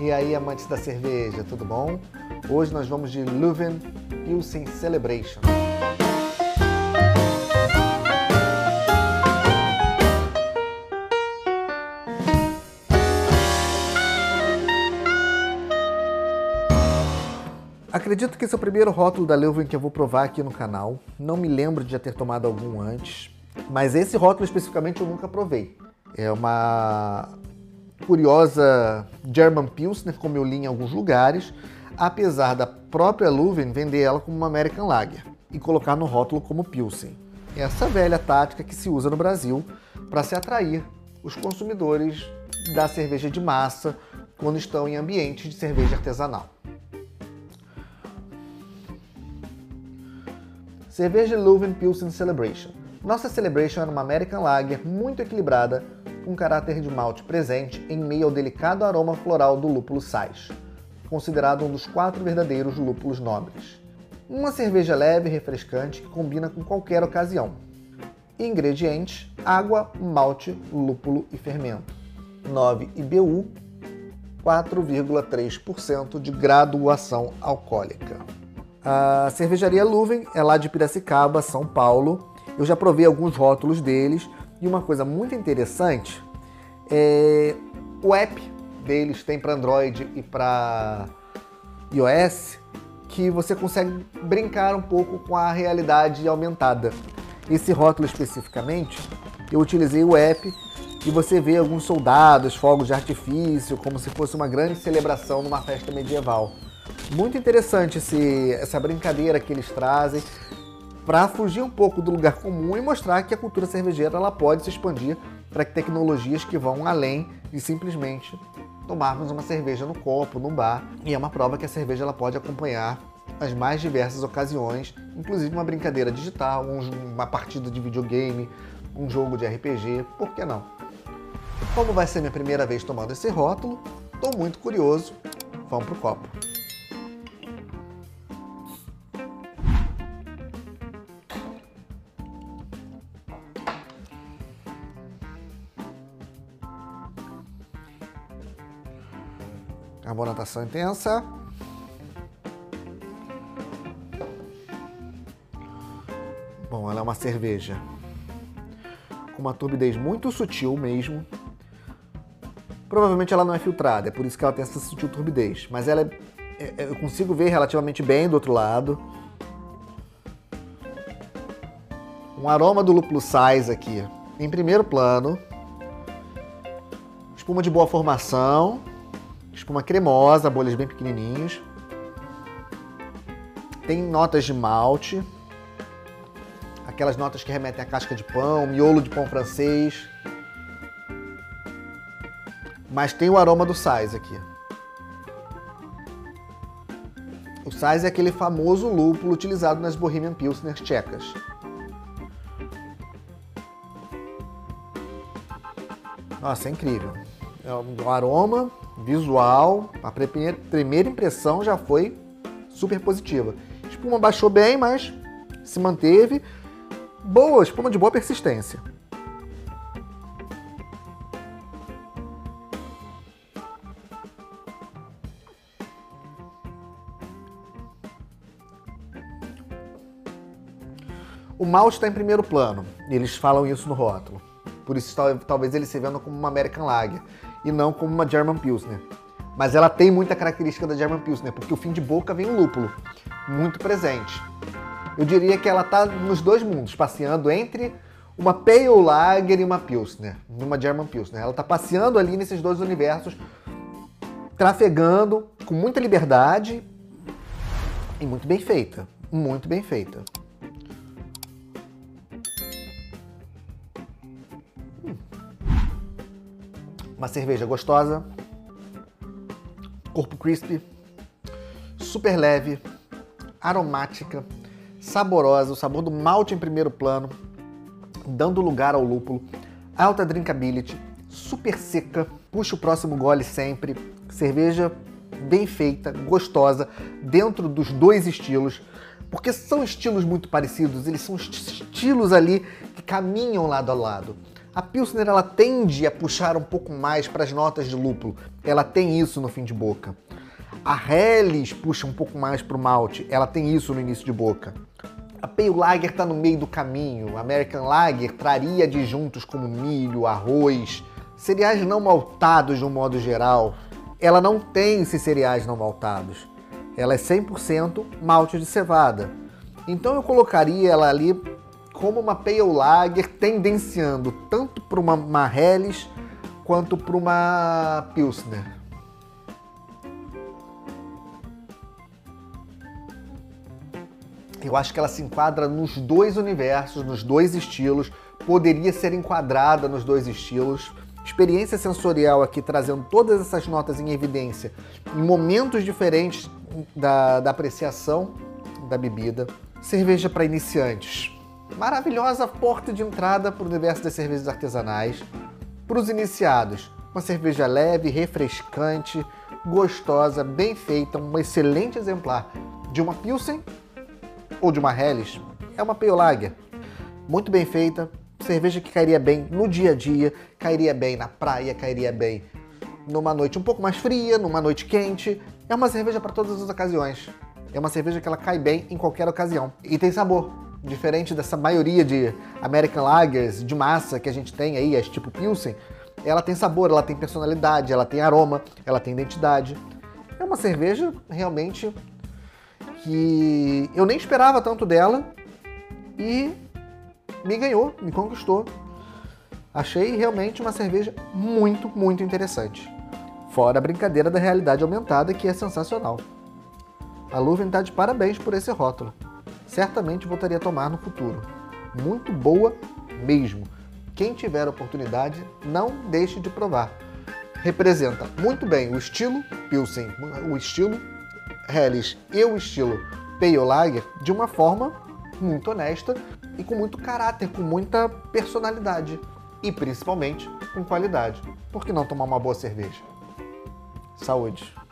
E aí, amantes da cerveja, tudo bom? Hoje nós vamos de Leuven Pilsen Celebration. Acredito que esse é o primeiro rótulo da Leuven que eu vou provar aqui no canal. Não me lembro de já ter tomado algum antes, mas esse rótulo especificamente eu nunca provei. É uma curiosa German Pilsner, como eu li em alguns lugares, apesar da própria Leuven vender ela como uma American Lager e colocar no rótulo como Pilsen. Essa velha tática que se usa no Brasil para se atrair os consumidores da cerveja de massa quando estão em ambientes de cerveja artesanal. Cerveja Leuven Pilsen Celebration. Nossa Celebration era uma American Lager muito equilibrada, com caráter de malte presente em meio ao delicado aroma floral do lúpulo sais, considerado um dos quatro verdadeiros lúpulos nobres. Uma cerveja leve e refrescante que combina com qualquer ocasião. Ingredientes: água, malte, lúpulo e fermento. 9 IBU, 4,3% de graduação alcoólica. A cervejaria Luven é lá de Piracicaba, São Paulo. Eu já provei alguns rótulos deles e uma coisa muito interessante é o app deles tem para Android e para iOS que você consegue brincar um pouco com a realidade aumentada. Esse rótulo especificamente, eu utilizei o app e você vê alguns soldados, fogos de artifício, como se fosse uma grande celebração numa festa medieval. Muito interessante esse, essa brincadeira que eles trazem para fugir um pouco do lugar comum e mostrar que a cultura cervejeira ela pode se expandir para tecnologias que vão além de simplesmente tomarmos uma cerveja no copo, no bar. E é uma prova que a cerveja ela pode acompanhar as mais diversas ocasiões, inclusive uma brincadeira digital, uma partida de videogame, um jogo de RPG, por que não? Como vai ser minha primeira vez tomando esse rótulo, estou muito curioso. Vamos pro copo. Carbonatação intensa. Bom, ela é uma cerveja com uma turbidez muito sutil mesmo. Provavelmente ela não é filtrada, é por isso que ela tem essa sutil turbidez. Mas ela é, é, é eu consigo ver relativamente bem do outro lado. Um aroma do lúpulo sais aqui em primeiro plano. Espuma de boa formação espuma cremosa, bolhas bem pequenininhos. Tem notas de malte, aquelas notas que remetem à casca de pão, miolo de pão francês. Mas tem o aroma do sais aqui. O sais é aquele famoso lúpulo utilizado nas Bohemian Pilsner tchecas. Nossa, é incrível. É um aroma visual, a primeira impressão já foi super positiva. Espuma baixou bem, mas se manteve. Boa, espuma de boa persistência. O malte está em primeiro plano, e eles falam isso no rótulo. Por isso talvez ele se venda como uma American Lager e não como uma German Pilsner. Mas ela tem muita característica da German Pilsner, porque o fim de boca vem o lúpulo, muito presente. Eu diria que ela está nos dois mundos, passeando entre uma Pale Lager e uma Pilsner, uma German Pilsner. Ela está passeando ali nesses dois universos, trafegando com muita liberdade e muito bem feita. Muito bem feita. Uma cerveja gostosa, corpo crispy, super leve, aromática, saborosa, o sabor do malte em primeiro plano, dando lugar ao lúpulo, alta drinkability, super seca, puxa o próximo gole sempre, cerveja bem feita, gostosa, dentro dos dois estilos, porque são estilos muito parecidos, eles são estilos ali que caminham lado a lado. A Pilsner ela tende a puxar um pouco mais para as notas de lúpulo. Ela tem isso no fim de boca. A Helles puxa um pouco mais para o malte. Ela tem isso no início de boca. A Pale Lager está no meio do caminho. A American Lager traria adjuntos como milho, arroz, cereais não maltados de um modo geral. Ela não tem esses cereais não maltados. Ela é 100% malte de cevada. Então eu colocaria ela ali como uma Pale Lager tendenciando tanto para uma, uma quanto para uma Pilsner. Eu acho que ela se enquadra nos dois universos, nos dois estilos, poderia ser enquadrada nos dois estilos. Experiência sensorial aqui trazendo todas essas notas em evidência em momentos diferentes da, da apreciação da bebida. Cerveja para iniciantes maravilhosa porta de entrada para o universo das cervejas artesanais. Para os iniciados, uma cerveja leve, refrescante, gostosa, bem feita, um excelente exemplar de uma Pilsen ou de uma Helles. É uma Pale muito bem feita, cerveja que cairia bem no dia a dia, cairia bem na praia, cairia bem numa noite um pouco mais fria, numa noite quente. É uma cerveja para todas as ocasiões. É uma cerveja que ela cai bem em qualquer ocasião. E tem sabor diferente dessa maioria de American Lagers de massa que a gente tem aí, as tipo Pilsen, ela tem sabor, ela tem personalidade, ela tem aroma, ela tem identidade. É uma cerveja realmente que eu nem esperava tanto dela e me ganhou, me conquistou. Achei realmente uma cerveja muito, muito interessante. Fora a brincadeira da realidade aumentada, que é sensacional. A Luven está de parabéns por esse rótulo certamente voltaria a tomar no futuro. Muito boa mesmo. Quem tiver oportunidade, não deixe de provar. Representa muito bem o estilo Pilsen, o estilo Helles e o estilo Pale Lager de uma forma muito honesta e com muito caráter, com muita personalidade e principalmente com qualidade. Por que não tomar uma boa cerveja? Saúde!